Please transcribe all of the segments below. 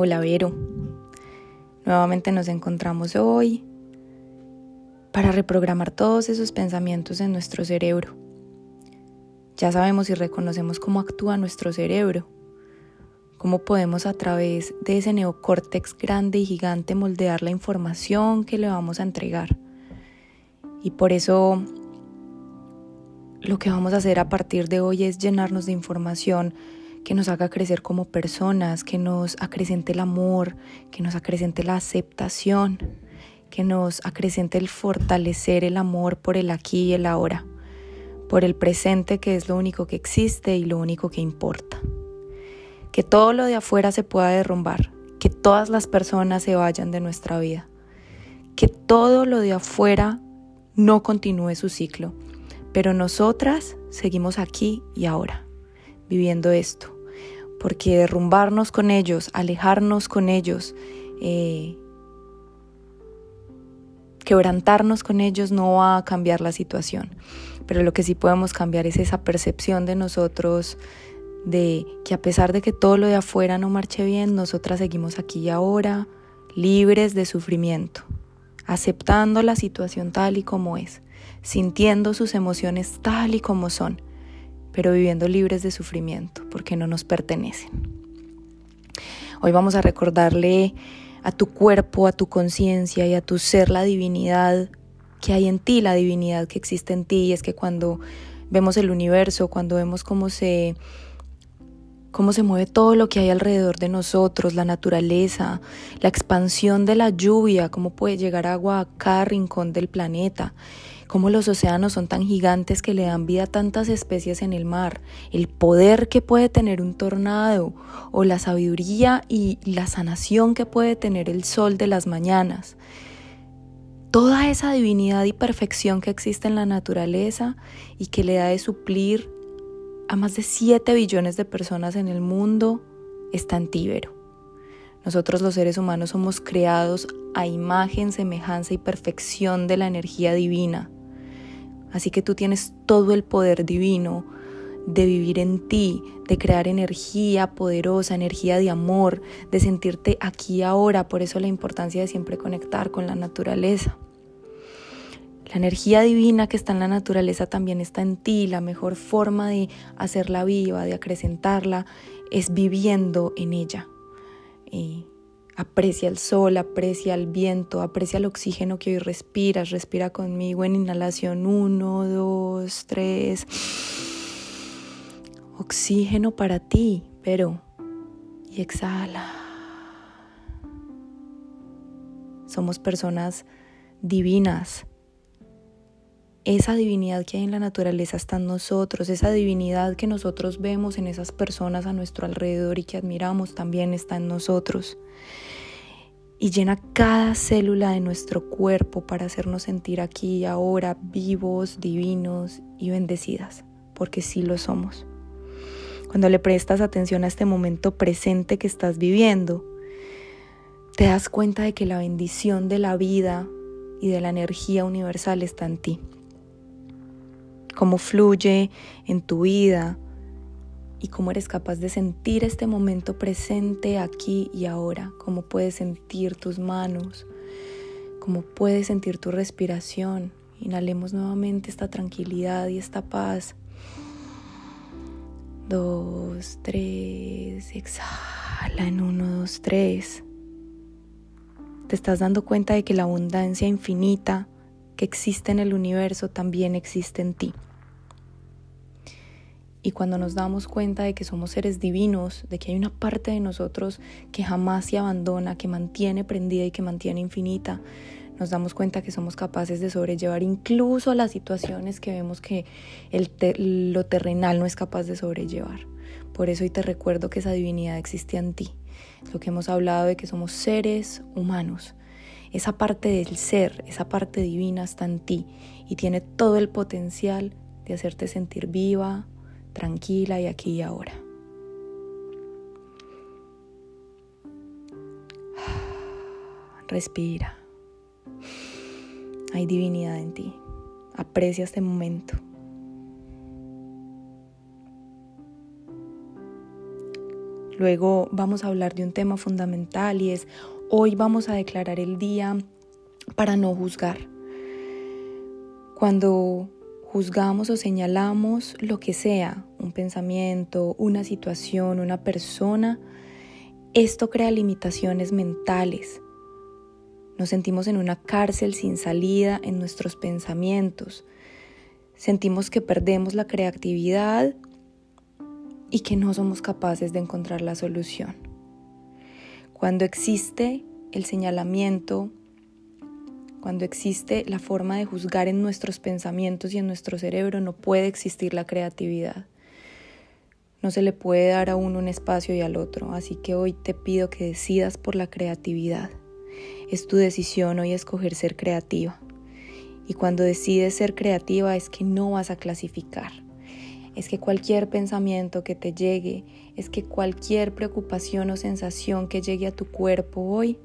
Hola Vero. Nuevamente nos encontramos hoy para reprogramar todos esos pensamientos en nuestro cerebro. Ya sabemos y reconocemos cómo actúa nuestro cerebro, cómo podemos a través de ese neocórtex grande y gigante moldear la información que le vamos a entregar. Y por eso lo que vamos a hacer a partir de hoy es llenarnos de información que nos haga crecer como personas, que nos acrecente el amor, que nos acrecente la aceptación, que nos acrecente el fortalecer el amor por el aquí y el ahora, por el presente que es lo único que existe y lo único que importa. Que todo lo de afuera se pueda derrumbar, que todas las personas se vayan de nuestra vida, que todo lo de afuera no continúe su ciclo, pero nosotras seguimos aquí y ahora viviendo esto, porque derrumbarnos con ellos, alejarnos con ellos, eh, quebrantarnos con ellos no va a cambiar la situación, pero lo que sí podemos cambiar es esa percepción de nosotros de que a pesar de que todo lo de afuera no marche bien, nosotras seguimos aquí y ahora, libres de sufrimiento, aceptando la situación tal y como es, sintiendo sus emociones tal y como son, pero viviendo libres de sufrimiento porque no nos pertenecen. Hoy vamos a recordarle a tu cuerpo, a tu conciencia y a tu ser la divinidad que hay en ti, la divinidad que existe en ti. Y es que cuando vemos el universo, cuando vemos cómo se cómo se mueve todo lo que hay alrededor de nosotros, la naturaleza, la expansión de la lluvia, cómo puede llegar agua a cada rincón del planeta, cómo los océanos son tan gigantes que le dan vida a tantas especies en el mar, el poder que puede tener un tornado o la sabiduría y la sanación que puede tener el sol de las mañanas. Toda esa divinidad y perfección que existe en la naturaleza y que le da de suplir a más de 7 billones de personas en el mundo está en Tíbero. Nosotros los seres humanos somos creados a imagen, semejanza y perfección de la energía divina. Así que tú tienes todo el poder divino de vivir en ti, de crear energía poderosa, energía de amor, de sentirte aquí ahora. Por eso la importancia de siempre conectar con la naturaleza. La energía divina que está en la naturaleza también está en ti. La mejor forma de hacerla viva, de acrecentarla, es viviendo en ella. Y Aprecia el sol, aprecia el viento, aprecia el oxígeno que hoy respiras. Respira conmigo en inhalación. Uno, dos, tres. Oxígeno para ti, pero... Y exhala. Somos personas divinas esa divinidad que hay en la naturaleza está en nosotros, esa divinidad que nosotros vemos en esas personas a nuestro alrededor y que admiramos también está en nosotros. Y llena cada célula de nuestro cuerpo para hacernos sentir aquí y ahora vivos, divinos y bendecidas, porque sí lo somos. Cuando le prestas atención a este momento presente que estás viviendo, te das cuenta de que la bendición de la vida y de la energía universal está en ti cómo fluye en tu vida y cómo eres capaz de sentir este momento presente aquí y ahora, cómo puedes sentir tus manos, cómo puedes sentir tu respiración. Inhalemos nuevamente esta tranquilidad y esta paz. Dos, tres, exhala en uno, dos, tres. Te estás dando cuenta de que la abundancia infinita que existe en el universo también existe en ti. Y cuando nos damos cuenta de que somos seres divinos, de que hay una parte de nosotros que jamás se abandona, que mantiene prendida y que mantiene infinita, nos damos cuenta que somos capaces de sobrellevar incluso las situaciones que vemos que el lo terrenal no es capaz de sobrellevar. Por eso hoy te recuerdo que esa divinidad existe en ti. Lo que hemos hablado de que somos seres humanos. Esa parte del ser, esa parte divina está en ti y tiene todo el potencial de hacerte sentir viva, tranquila y aquí y ahora. Respira. Hay divinidad en ti. Aprecia este momento. Luego vamos a hablar de un tema fundamental y es hoy vamos a declarar el día para no juzgar. Cuando juzgamos o señalamos lo que sea, un pensamiento, una situación, una persona, esto crea limitaciones mentales. Nos sentimos en una cárcel sin salida en nuestros pensamientos. Sentimos que perdemos la creatividad y que no somos capaces de encontrar la solución. Cuando existe el señalamiento, cuando existe la forma de juzgar en nuestros pensamientos y en nuestro cerebro, no puede existir la creatividad. No se le puede dar a uno un espacio y al otro, así que hoy te pido que decidas por la creatividad. Es tu decisión hoy escoger ser creativa. Y cuando decides ser creativa es que no vas a clasificar es que cualquier pensamiento que te llegue, es que cualquier preocupación o sensación que llegue a tu cuerpo hoy,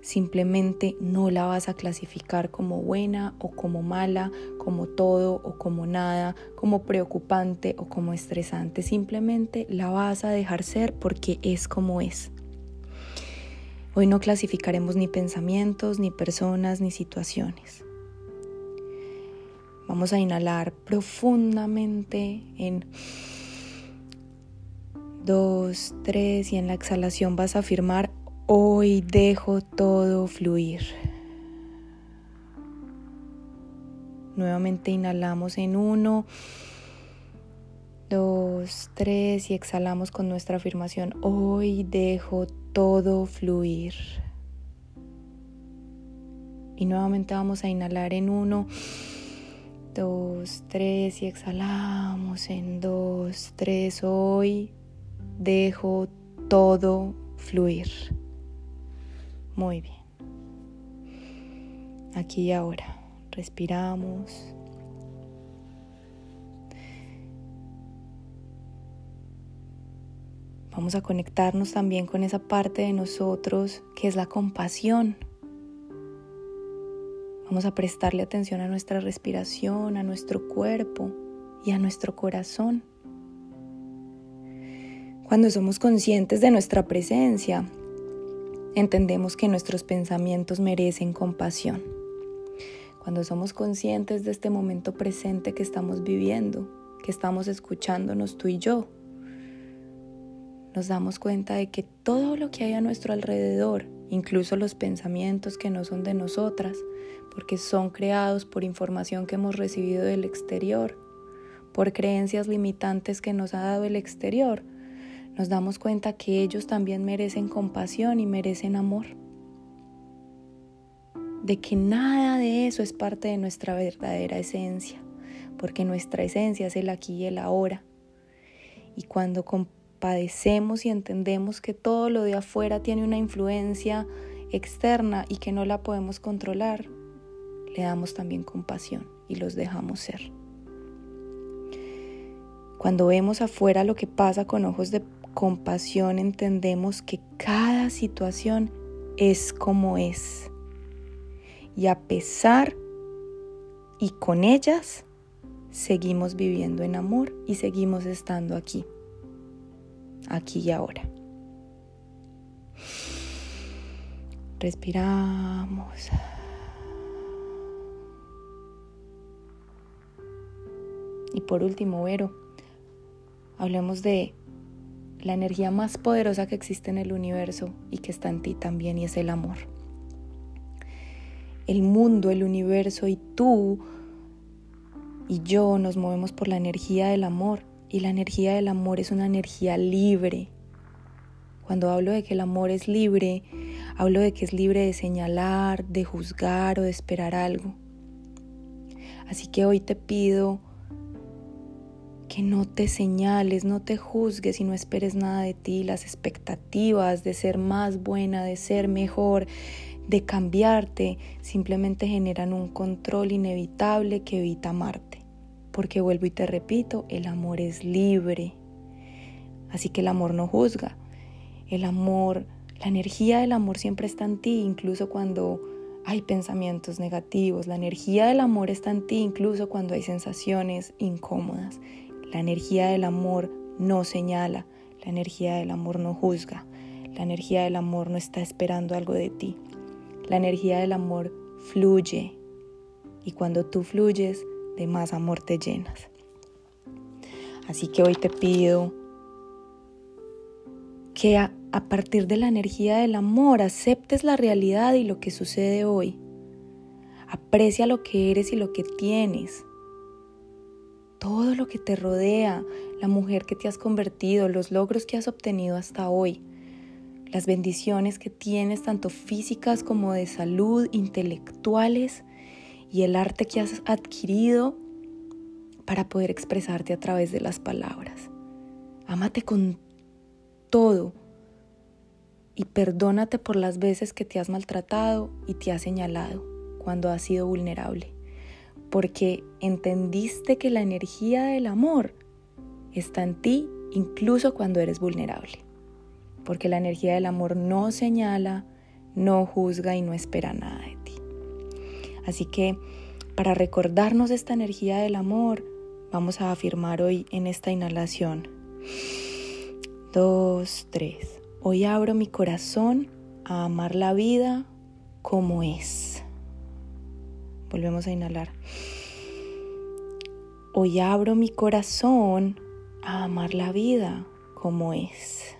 simplemente no la vas a clasificar como buena o como mala, como todo o como nada, como preocupante o como estresante, simplemente la vas a dejar ser porque es como es. Hoy no clasificaremos ni pensamientos, ni personas, ni situaciones. Vamos a inhalar profundamente en dos, tres y en la exhalación vas a afirmar, hoy dejo todo fluir. Nuevamente inhalamos en uno, dos, tres y exhalamos con nuestra afirmación, hoy dejo todo fluir. Y nuevamente vamos a inhalar en uno dos, tres y exhalamos en dos, tres. Hoy dejo todo fluir. Muy bien. Aquí y ahora. Respiramos. Vamos a conectarnos también con esa parte de nosotros que es la compasión Vamos a prestarle atención a nuestra respiración, a nuestro cuerpo y a nuestro corazón. Cuando somos conscientes de nuestra presencia, entendemos que nuestros pensamientos merecen compasión. Cuando somos conscientes de este momento presente que estamos viviendo, que estamos escuchándonos tú y yo, nos damos cuenta de que todo lo que hay a nuestro alrededor, incluso los pensamientos que no son de nosotras, porque son creados por información que hemos recibido del exterior, por creencias limitantes que nos ha dado el exterior, nos damos cuenta que ellos también merecen compasión y merecen amor. De que nada de eso es parte de nuestra verdadera esencia, porque nuestra esencia es el aquí y el ahora. Y cuando compadecemos y entendemos que todo lo de afuera tiene una influencia externa y que no la podemos controlar, le damos también compasión y los dejamos ser. Cuando vemos afuera lo que pasa con ojos de compasión, entendemos que cada situación es como es. Y a pesar y con ellas, seguimos viviendo en amor y seguimos estando aquí, aquí y ahora. Respiramos. Y por último, Vero, hablemos de la energía más poderosa que existe en el universo y que está en ti también y es el amor. El mundo, el universo y tú y yo nos movemos por la energía del amor y la energía del amor es una energía libre. Cuando hablo de que el amor es libre, hablo de que es libre de señalar, de juzgar o de esperar algo. Así que hoy te pido no te señales, no te juzgues y no esperes nada de ti. Las expectativas de ser más buena, de ser mejor, de cambiarte, simplemente generan un control inevitable que evita amarte. Porque vuelvo y te repito, el amor es libre. Así que el amor no juzga. El amor, la energía del amor siempre está en ti, incluso cuando hay pensamientos negativos. La energía del amor está en ti, incluso cuando hay sensaciones incómodas. La energía del amor no señala, La energía del amor no juzga. La energía del amor no está esperando algo de ti. La energía del amor fluye. Y cuando tú fluyes, de más amor te llenas. Así que hoy te pido que a, partir de la energía del amor aceptes la realidad y lo que sucede hoy. Aprecia lo que eres y lo que tienes. Todo lo que te rodea, la mujer que te has convertido, los logros que has obtenido hasta hoy, las bendiciones que tienes tanto físicas como de salud, intelectuales y el arte que has adquirido para poder expresarte a través de las palabras. Ámate con todo y perdónate por las veces que te has maltratado y te has señalado cuando has sido vulnerable, porque entendiste que la energía del amor está en ti incluso cuando eres vulnerable, porque la energía del amor no señala, no juzga y no espera nada de ti. Así que para recordarnos esta energía del amor, vamos a afirmar hoy en esta inhalación. Dos, tres. Hoy abro mi corazón a amar la vida como es. Volvemos a inhalar. Hoy abro mi corazón a amar la vida como es.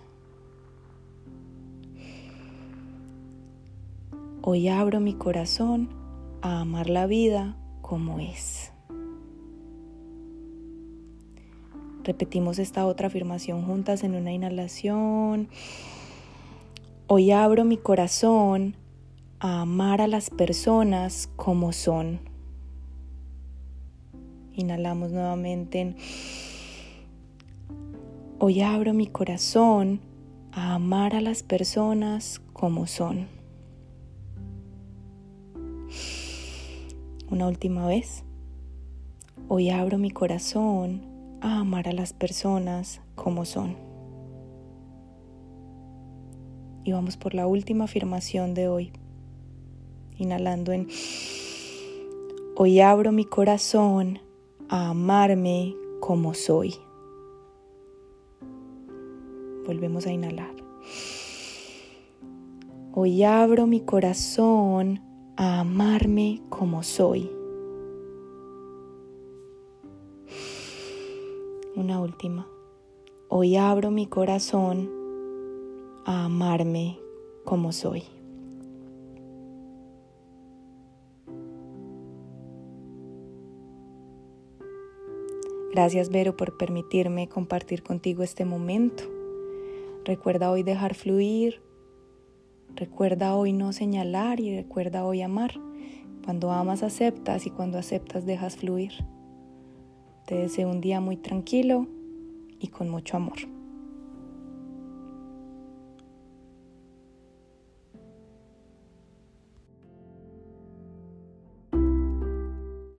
Hoy abro mi corazón a amar la vida como es. Repetimos esta otra afirmación juntas en una inhalación. Hoy abro mi corazón a amar a las personas como son. Inhalamos nuevamente. Hoy abro mi corazón a amar a las personas como son. Una última vez. Hoy abro mi corazón a amar a las personas como son. Y vamos por la última afirmación de hoy. Inhalando en... Hoy abro mi corazón a amarme como soy. Volvemos a inhalar. Hoy abro mi corazón a amarme como soy. Una última. Hoy abro mi corazón a amarme como soy. Gracias Vero por permitirme compartir contigo este momento. Recuerda hoy dejar fluir, recuerda hoy no señalar y recuerda hoy amar. Cuando amas aceptas y cuando aceptas dejas fluir. Te deseo un día muy tranquilo y con mucho amor.